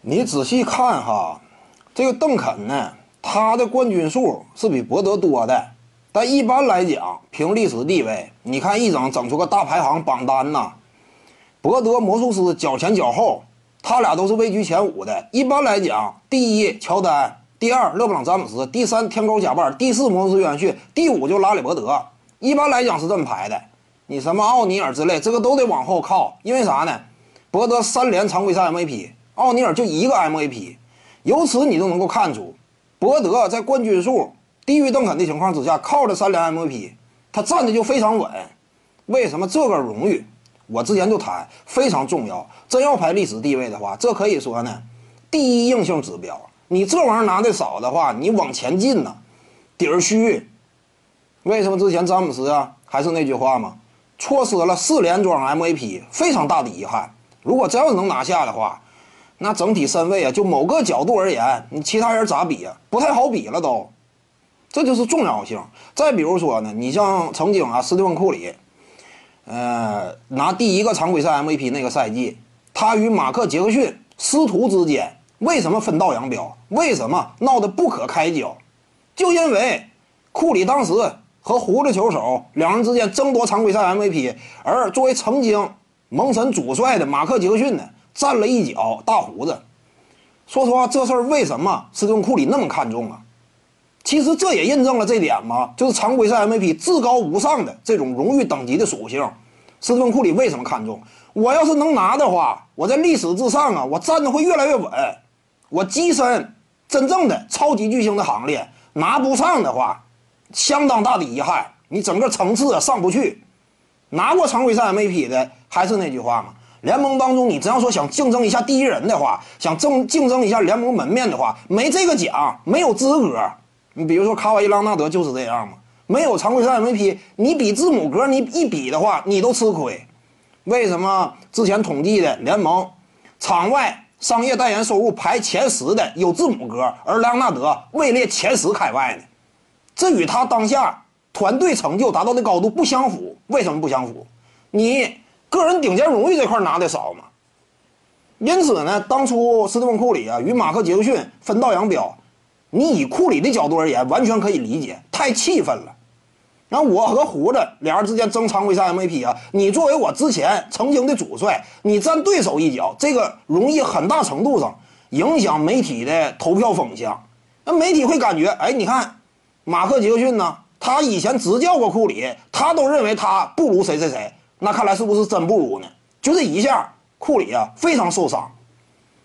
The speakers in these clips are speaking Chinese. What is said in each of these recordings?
你仔细看哈，这个邓肯呢，他的冠军数是比博德多的，但一般来讲，凭历史地位，你看一整整出个大排行榜单呐，博德魔术师脚前脚后，他俩都是位居前五的。一般来讲，第一乔丹，第二勒布朗詹姆斯，第三天勾贾巴尔，第四魔术师约翰逊，第五就拉里伯德。一般来讲是这么排的。你什么奥尼尔之类，这个都得往后靠，因为啥呢？博德三连常规赛 MVP。奥尼尔就一个 MVP，由此你就能够看出，博德在冠军数低于邓肯的情况之下，靠着三连 MVP，他站的就非常稳。为什么这个荣誉？我之前就谈非常重要。真要排历史地位的话，这可以说呢，第一硬性指标。你这玩意儿拿的少的话，你往前进呢，底儿虚。为什么之前詹姆斯啊，还是那句话嘛，错失了四连庄 MVP，非常大的遗憾。如果真要是能拿下的话，那整体身位啊，就某个角度而言，你其他人咋比啊？不太好比了都，这就是重要性。再比如说呢，你像曾经啊，斯蒂芬库里，呃，拿第一个常规赛 MVP 那个赛季，他与马克杰克逊师徒之间为什么分道扬镳？为什么闹得不可开交？就因为库里当时和胡子球手两人之间争夺常规赛 MVP，而作为曾经蒙神主帅的马克杰克逊呢？站了一脚大胡子，说实话，这事儿为什么斯蒂芬库里那么看重啊？其实这也印证了这点嘛，就是常规赛 MVP 至高无上的这种荣誉等级的属性。斯蒂芬库里为什么看重？我要是能拿的话，我在历史之上啊，我站的会越来越稳，我跻身真正的超级巨星的行列。拿不上的话，相当大的遗憾，你整个层次啊上不去。拿过常规赛 MVP 的，还是那句话嘛。联盟当中，你只要说想竞争一下第一人的话，想争竞争一下联盟门面的话，没这个奖没有资格。你比如说卡瓦伊·朗纳德就是这样嘛，没有常规赛 MVP，你比字母哥你一比的话，你都吃亏。为什么之前统计的联盟场外商业代言收入排前十的有字母哥，而朗纳德位列前十开外呢？这与他当下团队成就达到的高度不相符。为什么不相符？你。个人顶尖荣誉这块拿的少嘛，因此呢，当初斯蒂芬库里啊与马克杰克逊分道扬镳，你以库里的角度而言，完全可以理解，太气愤了。然后我和胡子俩人之间争常规赛 MVP 啊，你作为我之前曾经的主帅，你站对手一脚，这个容易很大程度上影响媒体的投票风向。那媒体会感觉，哎，你看马克杰克逊呢，他以前执教过库里，他都认为他不如谁谁谁。那看来是不是真不如呢？就这一下，库里啊非常受伤。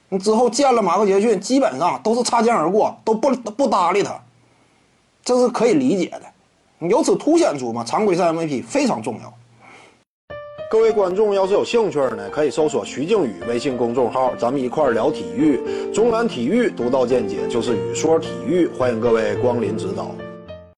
你之后见了马克杰逊，基本上都是擦肩而过，都不不搭理他，这是可以理解的。由此凸显出嘛，常规赛 MVP 非常重要。各位观众要是有兴趣呢，可以搜索徐静宇微信公众号，咱们一块聊体育。中南体育独到见解就是语说体育，欢迎各位光临指导。